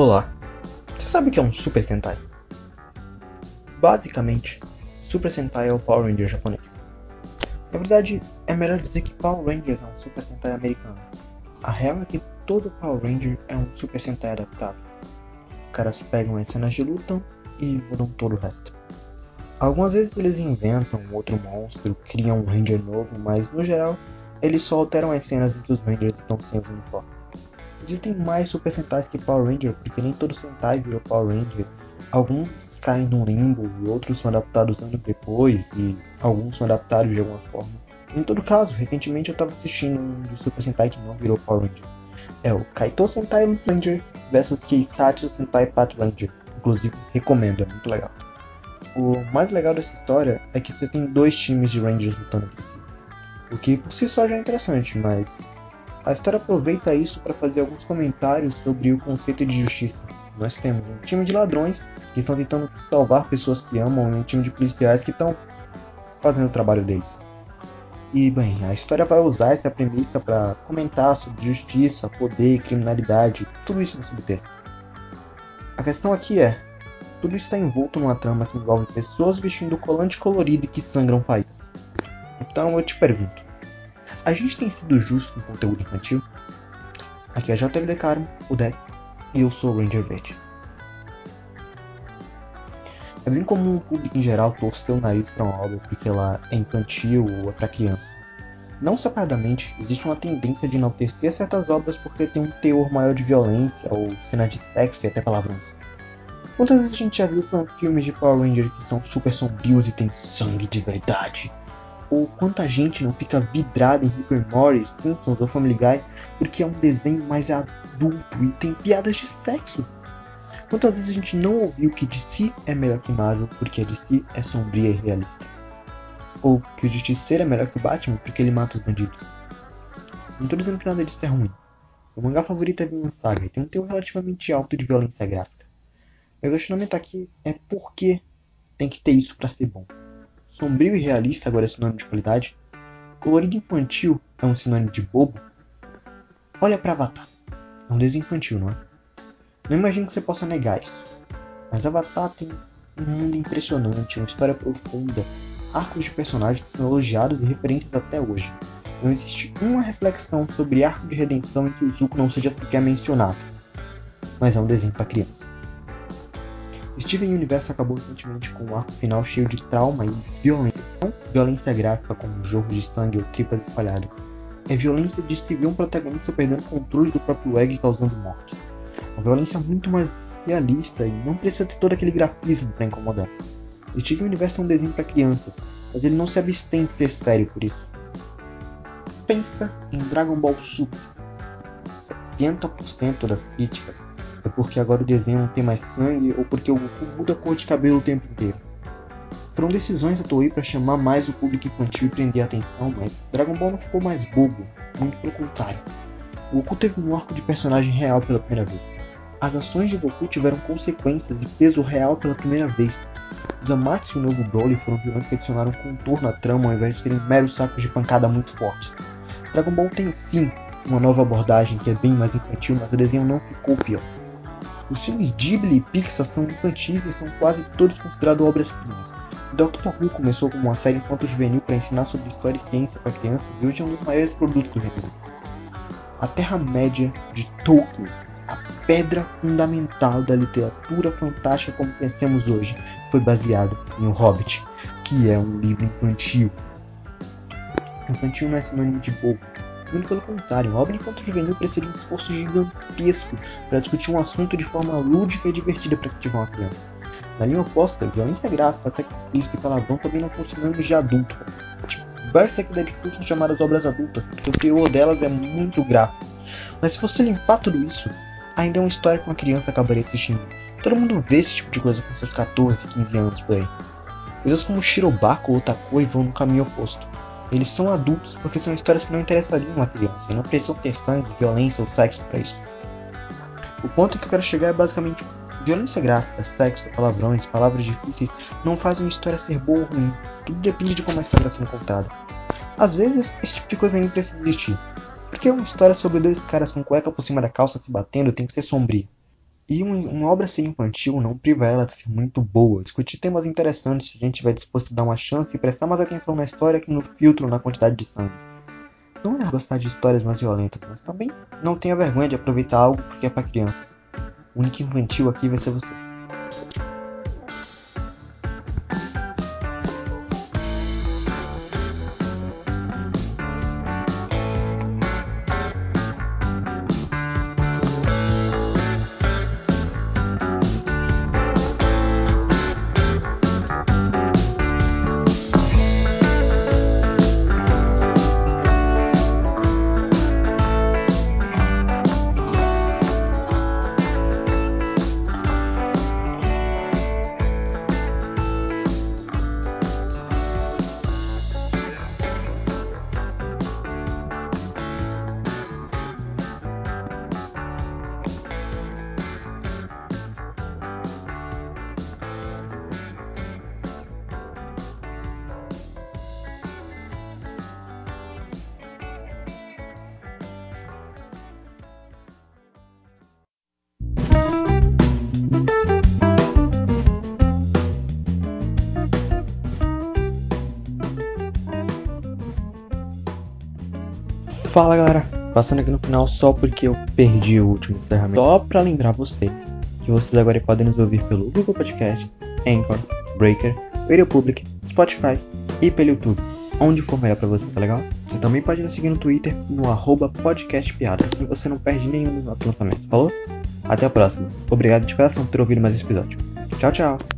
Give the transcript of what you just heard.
Olá, você sabe o que é um Super Sentai? Basicamente, Super Sentai é o Power Ranger japonês. Na verdade, é melhor dizer que Power Rangers é um Super Sentai americano. A real é que todo Power Ranger é um Super Sentai adaptado. Os caras pegam as cenas de luta e mudam todo o resto. Algumas vezes eles inventam outro monstro, criam um Ranger novo, mas no geral eles só alteram as cenas em que os Rangers estão sem os uniformes. Existem mais Super Sentais que Power Ranger, porque nem todo Sentai virou Power Ranger. Alguns caem num limbo outros são adaptados anos depois e alguns são adaptados de alguma forma. Em todo caso, recentemente eu estava assistindo um Super Sentai que não virou Power Ranger. É o Kaito Sentai Ranger versus Keisatsu Sentai Pat Ranger. Inclusive, recomendo, é muito legal. O mais legal dessa história é que você tem dois times de Rangers lutando entre si. O que por si só já é interessante, mas a história aproveita isso para fazer alguns comentários sobre o conceito de justiça. Nós temos um time de ladrões que estão tentando salvar pessoas que amam e um time de policiais que estão fazendo o trabalho deles. E bem, a história vai usar essa premissa para comentar sobre justiça, poder, criminalidade, tudo isso no subtexto. A questão aqui é: tudo está envolto numa trama que envolve pessoas vestindo colante colorido e que sangram faíscas. Então eu te pergunto: a gente tem sido justo com conteúdo infantil? Aqui é JLD Carmo, o Deck, e eu sou o Ranger Verde. É bem comum o público em geral torcer o nariz para uma obra porque ela é infantil ou é para criança. Não separadamente, existe uma tendência de enaltecer certas obras porque tem um teor maior de violência ou cenas de sexo e até palavrões. Quantas vezes a gente já viu filmes de Power Ranger que são super sombrios e tem sangue de verdade? Ou quanta gente não fica vidrada em Rick and Morty, Simpsons ou Family Guy porque é um desenho mais adulto e tem piadas de sexo? Quantas vezes a gente não ouviu que DC é melhor que Marvel porque DC é sombria e realista? Ou que o Justiceiro é melhor que o Batman porque ele mata os bandidos? Não estou dizendo que nada disso é ruim. O mangá favorito é Vinland Saga e tem um teor relativamente alto de violência gráfica. Meu questionamento aqui é por que tem que ter isso para ser bom? Sombrio e realista agora é sinônimo de qualidade? Colorido infantil é um sinônimo de bobo? Olha para Avatar. É um desenho infantil, não é? Não imagino que você possa negar isso. Mas Avatar tem um mundo impressionante, uma história profunda, arcos de personagens que são elogiados e referências até hoje. Não existe uma reflexão sobre arco de redenção em que o Zuko não seja sequer mencionado. Mas é um desenho para crianças. Steven Universe acabou recentemente com um arco final cheio de trauma e violência. Não violência gráfica como jogo de sangue ou tripas espalhadas. É violência de se ver um protagonista perdendo controle do próprio ego e causando mortes. Uma violência muito mais realista e não precisa ter todo aquele grafismo para incomodar. Steven Universe é um desenho para crianças, mas ele não se abstém de ser sério por isso. Pensa em Dragon Ball Super. 70% das críticas é porque agora o desenho não tem mais sangue ou porque o Goku muda a cor de cabelo o tempo inteiro. Foram decisões da Toei para chamar mais o público infantil e prender a atenção, mas Dragon Ball não ficou mais bobo, muito pelo contrário. O Goku teve um arco de personagem real pela primeira vez. As ações de Goku tiveram consequências e peso real pela primeira vez. Zamasu e o novo Broly foram vilões que adicionaram contorno à trama ao invés de serem meros sacos de pancada muito fortes. Dragon Ball tem sim uma nova abordagem que é bem mais infantil, mas o desenho não ficou pior. Os filmes Ghibli e Pixar são infantis e são quase todos considerados obras-primas. Doctor Who começou como uma série infanto-juvenil para ensinar sobre história e ciência para crianças e hoje é um dos maiores produtos do Reino A Terra-média de Tolkien, a pedra fundamental da literatura fantástica como conhecemos hoje, foi baseado em O Hobbit, que é um livro infantil. Infantil não é sinônimo de bobo, muito pelo contrário, obra enquanto juvenil precisa de um esforço gigantesco para discutir um assunto de forma lúdica e divertida para cativar uma criança. Na linha oposta, violência gráfica, sexo explícito e palavrão também não funcionam de adulto. Tipo, Berserk e Deadpool são chamadas obras adultas, porque o teor delas é muito gráfico. Mas se você limpar tudo isso, ainda é uma história que uma criança acabaria assistindo. Todo mundo vê esse tipo de coisa com seus 14, 15 anos por aí. Coisas como Shirobako ou Takoi vão no caminho oposto. Eles são adultos porque são histórias que não interessariam uma criança e não precisam ter sangue, violência ou sexo para isso. O ponto que eu quero chegar é basicamente violência gráfica, sexo, palavrões, palavras difíceis não fazem uma história ser boa ou ruim. Tudo depende de como a história está sendo contada. Às vezes, esse tipo de coisa nem precisa existir. Porque uma história sobre dois caras com cueca por cima da calça se batendo tem que ser sombria. E um, uma obra ser infantil não priva ela de ser muito boa. Discutir temas interessantes se a gente estiver disposto a dar uma chance e prestar mais atenção na história que no filtro na quantidade de sangue. Não é gostar de histórias mais violentas, mas também não tenha vergonha de aproveitar algo porque é para crianças. O único infantil aqui vai ser você. Fala galera, passando aqui no final só porque eu perdi o último encerramento. Só pra lembrar vocês que vocês agora podem nos ouvir pelo Google Podcast, Anchor, Breaker, Radio Public, Spotify e pelo YouTube, onde for melhor pra você, tá legal? Você também pode nos seguir no Twitter no arroba podcastpiada, assim você não perde nenhum dos nossos lançamentos, falou? Até a próxima. Obrigado de coração por ter ouvido mais esse episódio. Tchau, tchau!